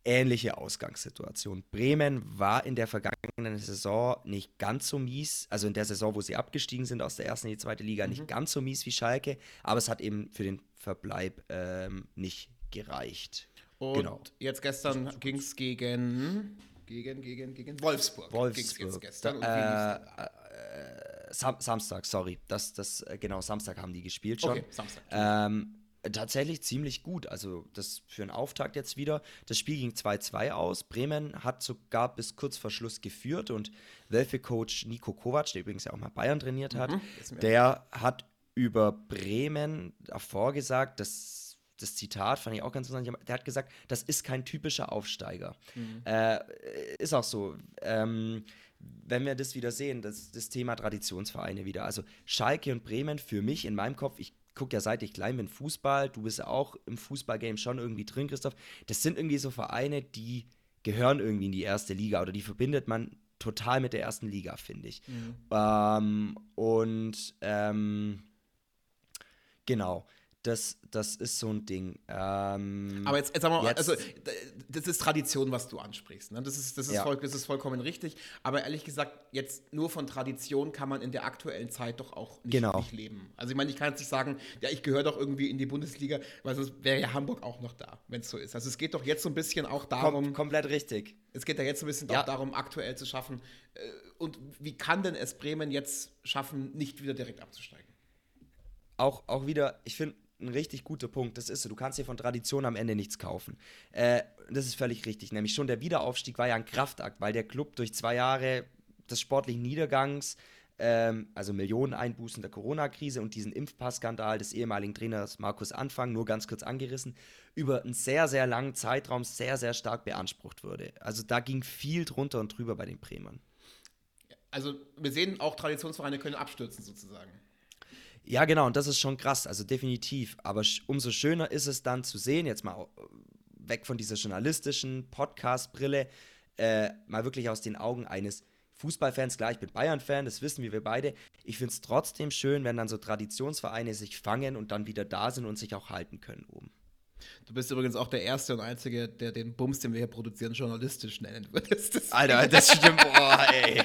Ähnliche Ausgangssituation. Bremen war in der vergangenen Saison nicht ganz so mies, also in der Saison, wo sie abgestiegen sind aus der ersten in die zweite Liga, nicht ganz so mies wie Schalke, aber es hat eben für den Verbleib ähm, nicht gereicht. Und Genau. jetzt gestern ging es gegen, gegen, gegen, gegen Wolfsburg. Wolfsburg. jetzt gestern. Da, da? äh, Sam Samstag, sorry. Das, das, äh, genau, Samstag haben die gespielt schon. Okay, Samstag. Ähm, tatsächlich ziemlich gut. Also das für einen Auftakt jetzt wieder. Das Spiel ging 2-2 aus. Bremen hat sogar bis kurz vor Schluss geführt und Wölfe-Coach Nico Kovac, der übrigens ja auch mal Bayern trainiert hat, wir. der hat über Bremen davor gesagt, dass das Zitat fand ich auch ganz interessant. Der hat gesagt, das ist kein typischer Aufsteiger. Äh, ist auch so. Ähm, wenn wir das wieder sehen, das, das Thema Traditionsvereine wieder. Also Schalke und Bremen für mich in meinem Kopf, ich gucke ja seit ich klein bin Fußball, du bist ja auch im Fußballgame schon irgendwie drin, Christoph. Das sind irgendwie so Vereine, die gehören irgendwie in die erste Liga oder die verbindet man total mit der ersten Liga, finde ich. Ähm, und ähm, genau, das, das ist so ein Ding. Ähm, Aber jetzt, jetzt sagen wir mal, Jetzt- also das ist Tradition, was du ansprichst. Ne? Das, ist, das, ist Ja. voll, das ist vollkommen richtig. Aber ehrlich gesagt, jetzt nur von Tradition kann man in der aktuellen Zeit doch auch nicht, Genau. nicht leben. Also ich meine, ich kann jetzt nicht sagen, ja, ich gehöre doch irgendwie in die Bundesliga, weil sonst wäre ja Hamburg auch noch da, wenn es so ist. Also es geht doch jetzt so ein bisschen auch darum, kom komplett richtig. es geht ja jetzt so ein bisschen Ja. auch darum, aktuell zu schaffen. Äh, Und wie kann denn es Bremen jetzt schaffen, nicht wieder direkt abzusteigen? auch, auch wieder, ich finde, ein richtig guter Punkt. Das ist so, du kannst dir von Tradition am Ende nichts kaufen. Äh, das ist völlig richtig. Nämlich schon der Wiederaufstieg war ja ein Kraftakt, weil der Club durch zwei Jahre des sportlichen Niedergangs, ähm, also Millionen Einbußen der Corona-Krise und diesen Impfpassskandal des ehemaligen Trainers Markus Anfang, nur ganz kurz angerissen, über einen sehr, sehr langen Zeitraum sehr, sehr stark beansprucht wurde. Also da ging viel drunter und drüber bei den Bremern. Also wir sehen auch Traditionsvereine können abstürzen sozusagen. Ja, genau, und das ist schon krass, also definitiv. Aber umso schöner ist es dann zu sehen, jetzt mal weg von dieser journalistischen Podcast-Brille, äh, mal wirklich aus den Augen eines Fußballfans, klar, ich bin Bayern-Fan, das wissen wir, wir beide. Ich finde es trotzdem schön, wenn dann so Traditionsvereine sich fangen und dann wieder da sind und sich auch halten können oben. Du bist übrigens auch der Erste und Einzige, der den Bums, den wir hier produzieren, journalistisch nennen würdest. Alter, das stimmt. Boah, ey.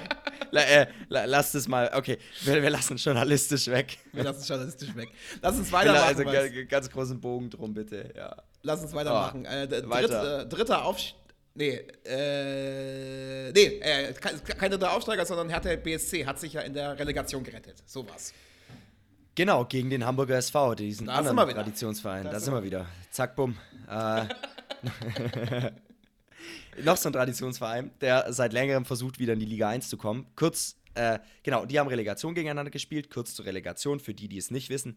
La, äh, la, lass das mal. Okay, wir, wir, lassen journalistisch weg. Wir lassen journalistisch weg. Lass uns weitermachen. Also ganz großen Bogen drum, bitte. Ja. Lass uns weitermachen. Oh, äh, dritt, weiter. Äh, dritter Aufstieg. Nee, äh, nee, äh, kein dritter Aufsteiger, sondern Hertha BSC hat sich ja in der Relegation gerettet. So was. Genau, gegen den Hamburger SV, diesen da anderen Traditionsverein. Da, da sind wir wieder. Zack, bumm. Äh, noch so ein Traditionsverein, der seit längerem versucht, wieder in die Liga 1 zu kommen. Kurz, äh, genau, die haben Relegation gegeneinander gespielt. Kurz zur Relegation, für die, die es nicht wissen.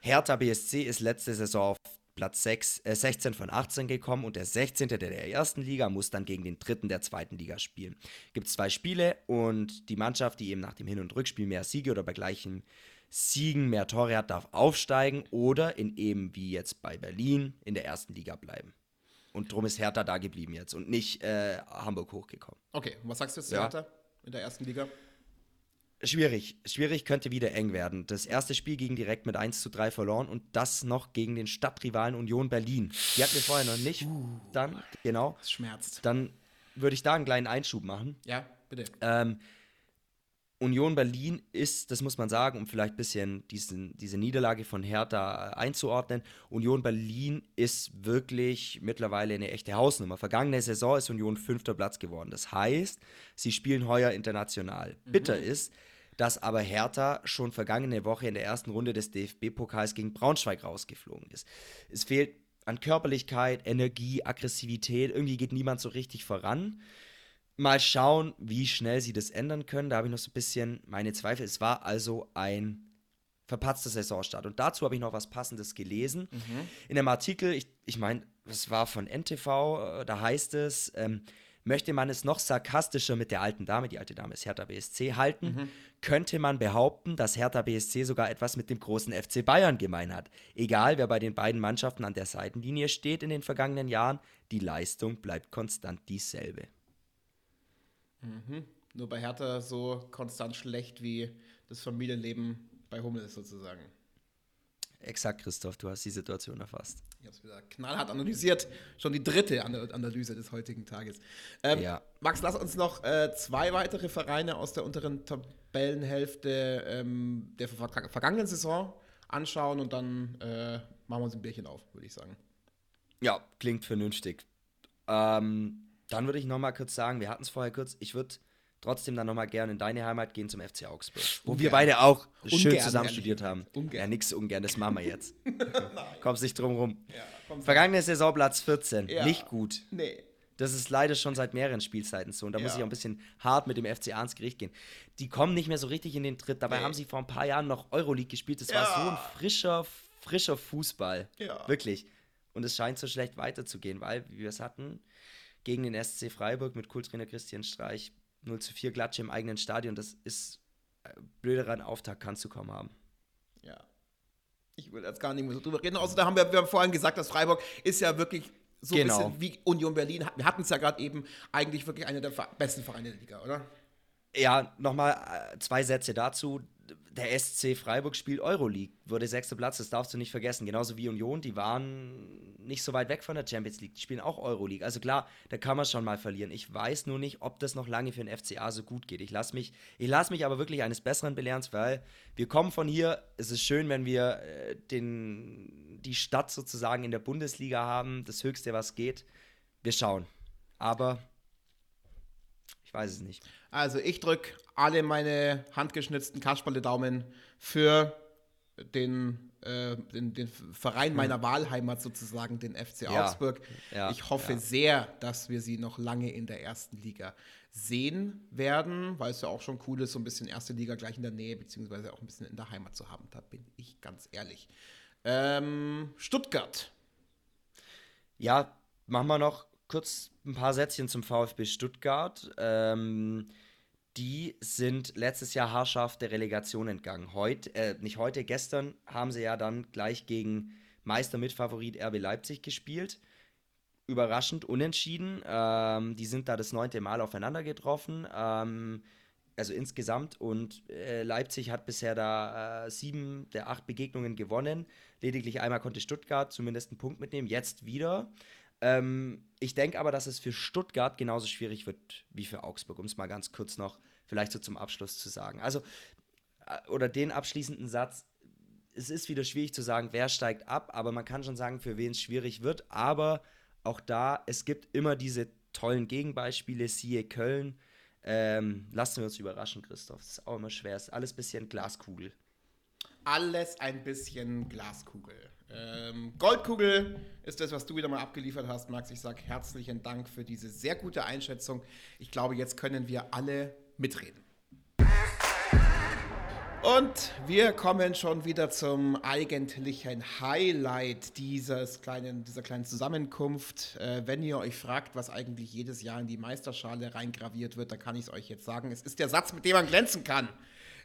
Hertha BSC ist letzte Saison auf Platz 6, äh, 16 von 18 gekommen und der 16. der der ersten Liga muss dann gegen den dritten der zweiten Liga spielen. Gibt zwei Spiele und die Mannschaft, die eben nach dem Hin- und Rückspiel mehr Siege oder bei gleichen Siegen mehr Tore hat, darf aufsteigen oder in eben wie jetzt bei Berlin in der ersten Liga bleiben. Und drum ist Hertha da geblieben jetzt und nicht äh, Hamburg hochgekommen. Okay, und was sagst du jetzt zu ja. Hertha in der ersten Liga? Schwierig. Schwierig könnte wieder eng werden. Das erste Spiel ging direkt mit 1 zu 3 verloren und das noch gegen den Stadtrivalen Union Berlin. Die hatten wir vorher noch nicht. Uh, dann, genau. Das schmerzt. Dann würde ich da einen kleinen Einschub machen. Ja, bitte. Ähm, Union Berlin ist, das muss man sagen, um vielleicht ein bisschen diesen, diese Niederlage von Hertha einzuordnen, Union Berlin ist wirklich mittlerweile eine echte Hausnummer. Vergangene Saison ist Union fünfter Platz geworden. Das heißt, sie spielen heuer international. Mhm. Bitter ist, dass aber Hertha schon vergangene Woche in der ersten Runde des DFB-Pokals gegen Braunschweig rausgeflogen ist. Es fehlt an Körperlichkeit, Energie, Aggressivität. Irgendwie geht niemand so richtig voran. Mal schauen, wie schnell sie das ändern können. Da habe ich noch so ein bisschen meine Zweifel. Es war also ein verpatzter Saisonstart. Und dazu habe ich noch was Passendes gelesen. Mhm. In einem Artikel, ich, ich meine, das war von NTV, äh, da heißt es, ähm, möchte man es noch sarkastischer mit der alten Dame, die alte Dame ist Hertha BSC, halten, mhm. könnte man behaupten, dass Hertha BSC sogar etwas mit dem großen FC Bayern gemein hat. Egal, wer bei den beiden Mannschaften an der Seitenlinie steht in den vergangenen Jahren, die Leistung bleibt konstant dieselbe. Mhm. Nur bei Hertha so konstant schlecht wie das Familienleben bei Hummels sozusagen. Exakt, Christoph, du hast die Situation erfasst. Ich habe es wieder knallhart analysiert. Schon die dritte Analyse des heutigen Tages. Ähm, ja. Max, lass uns noch äh, zwei weitere Vereine aus der unteren Tabellenhälfte ähm, der ver vergangenen Saison anschauen und dann äh, machen wir uns ein Bierchen auf, würde ich sagen. Ja, klingt vernünftig. Ähm, dann würde ich noch mal kurz sagen, wir hatten es vorher kurz, ich würde trotzdem dann noch mal gerne in deine Heimat gehen zum FC Augsburg, wo ungern. wir beide auch ungern, schön zusammen studiert haben. Ungern. Ja, nix ungern, das machen wir jetzt. Kommst nicht drum rum. Ja, Vergangene Saison Platz 14, ja. nicht gut. Nee. Das ist leider schon seit mehreren Spielzeiten so. Und da ja. muss ich auch ein bisschen hart mit dem FCA ins Gericht gehen. Die kommen nicht mehr so richtig in den Tritt. Dabei nee. haben sie vor ein paar Jahren noch Euroleague gespielt. Das war so ein frischer, frischer Fußball. Ja. Wirklich. Und es scheint so schlecht weiterzugehen, weil, wie wir es hatten, gegen den SC Freiburg mit Kultrainer Christian Streich 0 zu 4 Glatsche im eigenen Stadion. Das ist äh, blöderen Auftakt kannst du kaum haben. Ja. Ich will jetzt gar nicht mehr so drüber reden. Außer da haben wir, wir haben vorhin gesagt, dass Freiburg ist ja wirklich so genau. ein bisschen wie Union Berlin. Wir hatten es ja gerade eben eigentlich wirklich einer der besten Vereine der Liga, oder? Ja, nochmal äh, zwei Sätze dazu der SC Freiburg spielt Euroleague, wurde sechster Platz, das darfst du nicht vergessen. Genauso wie Union, die waren nicht so weit weg von der Champions League, die spielen auch Euroleague. Also klar, da kann man schon mal verlieren. Ich weiß nur nicht, ob das noch lange für den FCA so gut geht. Ich lasse mich, lass mich aber wirklich eines Besseren belehren, weil wir kommen von hier. Es ist schön, wenn wir äh, den, die Stadt sozusagen in der Bundesliga haben, das Höchste, was geht. Wir schauen. Aber ich weiß es nicht. Also ich drücke alle meine handgeschnitzten Kasperle-Daumen für den, äh, den, den, Verein meiner hm. Wahlheimat sozusagen, den FC ja. Augsburg. Ja. Ich hoffe ja. sehr, dass wir sie noch lange in der ersten Liga sehen werden, weil es ja auch schon cool ist, so ein bisschen erste Liga gleich in der Nähe, beziehungsweise auch ein bisschen in der Heimat zu haben. Da bin ich ganz ehrlich. Ähm, Stuttgart. Ja, machen wir noch kurz ein paar Sätzchen zum VfB Stuttgart. Ähm, die sind letztes Jahr haarscharf der Relegation entgangen. Heute, äh, nicht heute, gestern haben sie ja dann gleich gegen Meister-Mitfavorit RB Leipzig gespielt. Überraschend unentschieden. Ähm, die sind da das neunte Mal aufeinander getroffen. Ähm, also insgesamt. Und äh, Leipzig hat bisher da äh, sieben der acht Begegnungen gewonnen. Lediglich einmal konnte Stuttgart zumindest einen Punkt mitnehmen. Jetzt wieder. Ähm, ich denke aber, dass es für Stuttgart genauso schwierig wird wie für Augsburg, um es mal ganz kurz noch vielleicht so zum Abschluss zu sagen. Also, äh, oder den abschließenden Satz. Es ist wieder schwierig zu sagen, wer steigt ab, aber man kann schon sagen, für wen es schwierig wird. Aber auch da, es gibt immer diese tollen Gegenbeispiele, siehe Köln. Ähm, lassen wir uns überraschen, Christoph. Das ist auch immer schwer. Es ist alles ein bisschen Glaskugel. Alles ein bisschen Glaskugel. Ähm, Goldkugel ist das, was du wieder mal abgeliefert hast, Max. Ich sage herzlichen Dank für diese sehr gute Einschätzung. Ich glaube, jetzt können wir alle mitreden. Und wir kommen schon wieder zum eigentlichen Highlight dieses kleinen, dieser kleinen Zusammenkunft. Äh, wenn ihr euch fragt, was eigentlich jedes Jahr in die Meisterschale reingraviert wird, dann kann ich es euch jetzt sagen. Es ist der Satz, mit dem man glänzen kann.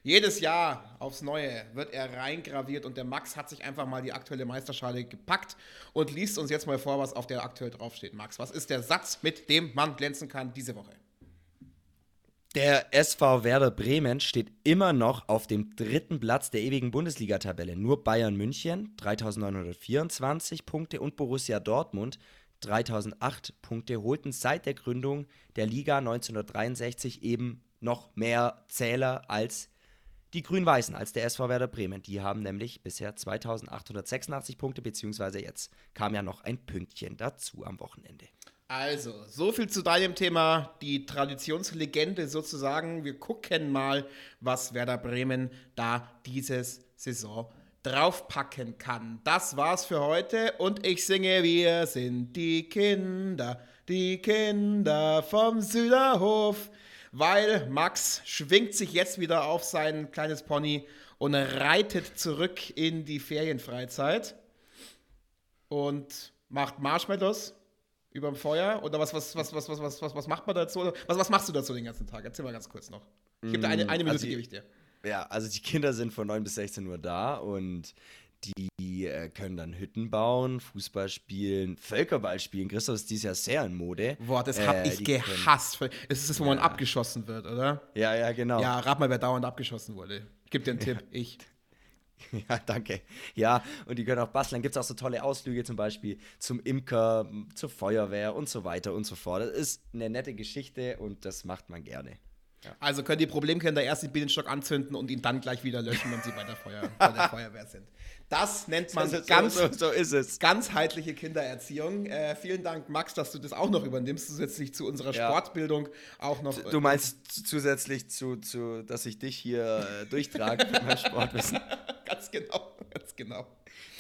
Jedes Jahr aufs Neue wird er reingraviert und der Max hat sich einfach mal die aktuelle Meisterschale gepackt und liest uns jetzt mal vor, was auf der aktuell draufsteht. Max, was ist der Satz, mit dem man glänzen kann diese Woche? Der SV Werder Bremen steht immer noch auf dem dritten Platz der ewigen Bundesliga-Tabelle. Nur Bayern München 3924 Punkte und Borussia Dortmund 3008 Punkte holten seit der Gründung der Liga 1963 eben noch mehr Zähler als die Grün-Weißen, als der SV Werder Bremen. Die haben nämlich bisher 2886 Punkte, beziehungsweise jetzt kam ja noch ein Pünktchen dazu am Wochenende. Also, so viel zu deinem Thema, die Traditionslegende sozusagen. Wir gucken mal, was Werder Bremen da dieses Saison draufpacken kann. Das war's für heute und ich singe, wir sind die Kinder, die Kinder vom Süderhof, weil Max schwingt sich jetzt wieder auf sein kleines Pony und reitet zurück in die Ferienfreizeit und macht Marshmallows Überm Feuer? Oder was, was, was, was, was, was, was, was macht man dazu? Was, was machst du dazu den ganzen Tag? Erzähl mal ganz kurz noch. Ich gebe dir eine, eine Minute, also die, gebe ich dir. Ja, also die Kinder sind von 9 bis 16 Uhr da und die äh, können dann Hütten bauen, Fußball spielen, Völkerball spielen. Christoph ist dieses Jahr sehr in Mode. Boah, das hab äh, ich gehasst. Können, es ist das, wo ja. man abgeschossen wird, oder? Ja, ja, genau. Ja, rat mal, wer dauernd abgeschossen wurde. Gib dir einen Tipp, ich. Ja, danke. Ja, und die können auch basteln. Dann gibt es auch so tolle Ausflüge, zum Beispiel zum Imker, zur Feuerwehr und so weiter und so fort. Das ist eine nette Geschichte und das macht man gerne. Ja. Also können die Problemkinder erst den Bienenstock anzünden und ihn dann gleich wieder löschen, wenn sie bei der, Feuer, bei der Feuerwehr sind. Das nennt man so, ganz, so, so ist es. ganzheitliche Kindererziehung. Äh, vielen Dank, Max, dass du das auch noch übernimmst, zusätzlich zu unserer ja. Sportbildung auch noch. Du meinst zusätzlich zu, zu dass ich dich hier äh, durchtrage mit meinem Sportwissen. ganz genau, ganz genau.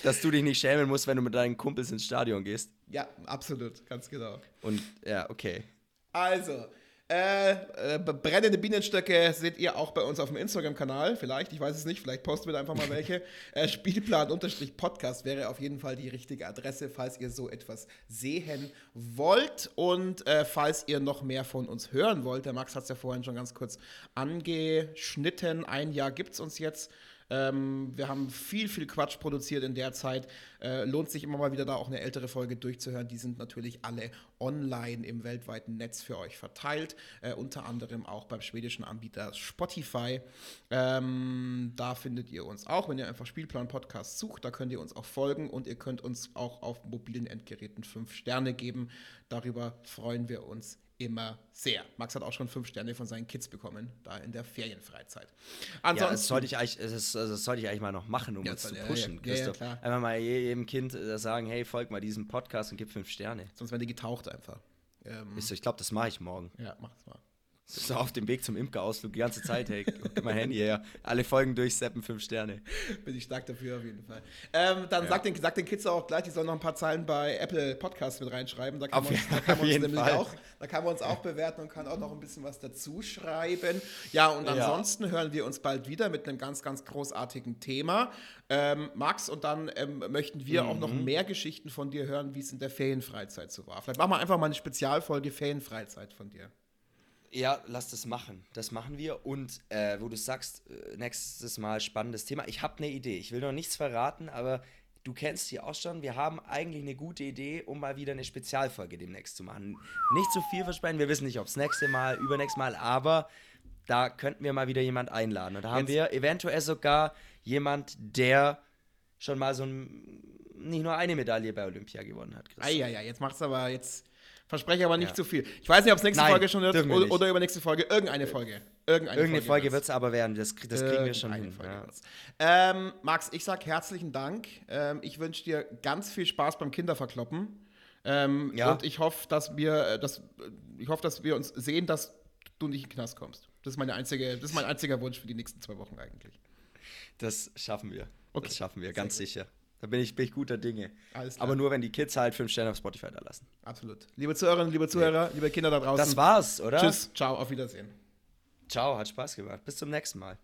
Dass du dich nicht schämen musst, wenn du mit deinen Kumpels ins Stadion gehst. Ja, absolut, ganz genau. Und ja, okay. Also, äh, äh, brennende Bienenstöcke seht ihr auch bei uns auf dem Instagram-Kanal. Vielleicht, ich weiß es nicht, vielleicht posten wir da einfach mal welche. äh, Spielplan-Podcast wäre auf jeden Fall die richtige Adresse, falls ihr so etwas sehen wollt. Und äh, falls ihr noch mehr von uns hören wollt, der Max hat es ja vorhin schon ganz kurz angeschnitten. Ein Jahr gibt es uns jetzt. Ähm, wir haben viel, viel Quatsch produziert in der Zeit. Äh, lohnt sich immer mal wieder da auch eine ältere Folge durchzuhören. Die sind natürlich alle online im weltweiten Netz für euch verteilt. Äh, unter anderem auch beim schwedischen Anbieter Spotify. Ähm, da findet ihr uns auch, wenn ihr einfach Spielplan Podcast sucht. Da könnt ihr uns auch folgen und ihr könnt uns auch auf mobilen Endgeräten fünf Sterne geben. Darüber freuen wir uns immer sehr. Max hat auch schon fünf Sterne von seinen Kids bekommen, da in der Ferienfreizeit. Ansonsten, ja, das sollte, ich eigentlich, das, das sollte ich eigentlich mal noch machen, um ja, uns zu pushen, ja, Christoph. Ja, Einfach mal jedem Kind äh, sagen, hey, folg mal diesem Podcast und gib fünf Sterne. Sonst werden die getaucht einfach. Ähm, ich glaube, das mache ich morgen. Ja, mach es mal. So auf dem Weg zum Imkerausflug die ganze Zeit, hey, guck mein Handy her. Alle Folgen durchseppen, fünf Sterne. Bin ich stark dafür auf jeden Fall. Ähm, dann ja. sag, den, sag den Kids auch gleich, die sollen noch ein paar Zeilen bei Apple Podcasts mit reinschreiben. Da kann auf, man, da kann man uns Fall. auch, da kann man uns auch bewerten und kann auch noch ein bisschen was dazu schreiben. Ja, und ansonsten ja. hören wir uns bald wieder mit einem ganz, ganz großartigen Thema. Ähm, Max, und dann ähm, möchten wir mhm. auch noch mhm. mehr Geschichten von dir hören, wie es in der Ferienfreizeit so war. Vielleicht machen wir einfach mal eine Spezialfolge Ferienfreizeit von dir. Ja, lass das machen. Das machen wir. Und äh, wo du sagst, äh, nächstes Mal spannendes Thema. Ich habe eine Idee. Ich will noch nichts verraten, aber du kennst die auch schon. Wir haben eigentlich eine gute Idee, um mal wieder eine Spezialfolge demnächst zu machen. Nicht zu viel versprechen. Wir wissen nicht, ob das nächste Mal, übernächstes Mal, aber da könnten wir mal wieder jemand einladen. Und da haben Jetzt- wir eventuell sogar jemand, der schon mal so ein, nicht nur eine Medaille bei Olympia gewonnen hat. Chris. Eieiei, jetzt macht's aber, jetzt verspreche aber nicht Ja. zu viel. Ich weiß nicht, ob es nächste Nein, Folge schon wird oder, oder übernächste Folge. Irgendeine Folge. Irgendeine, Irgendeine Folge wird es aber werden. Das, das kriegen wir schon hin. Folge Ja. Ähm, Max, ich sag herzlichen Dank. Ähm, ich wünsche dir ganz viel Spaß beim Kinderverkloppen. Ähm, Ja. Und ich hoffe, dass wir, äh, dass, äh, ich hoffe, dass wir uns sehen, dass du nicht in den Knast kommst. Das ist, meine einzige, das ist mein einziger Wunsch für die nächsten zwei Wochen eigentlich. Das schaffen wir. Okay. Das schaffen wir, ganz sicher. Da bin ich, bin ich guter Dinge. Aber nur, wenn die Kids halt fünf Sterne auf Spotify da lassen. Absolut. Liebe Zuhörerinnen, liebe Zuhörer, ja. liebe Kinder da draußen. Das war's, oder? Tschüss, ciao, auf Wiedersehen. Ciao, hat Spaß gemacht. Bis zum nächsten Mal.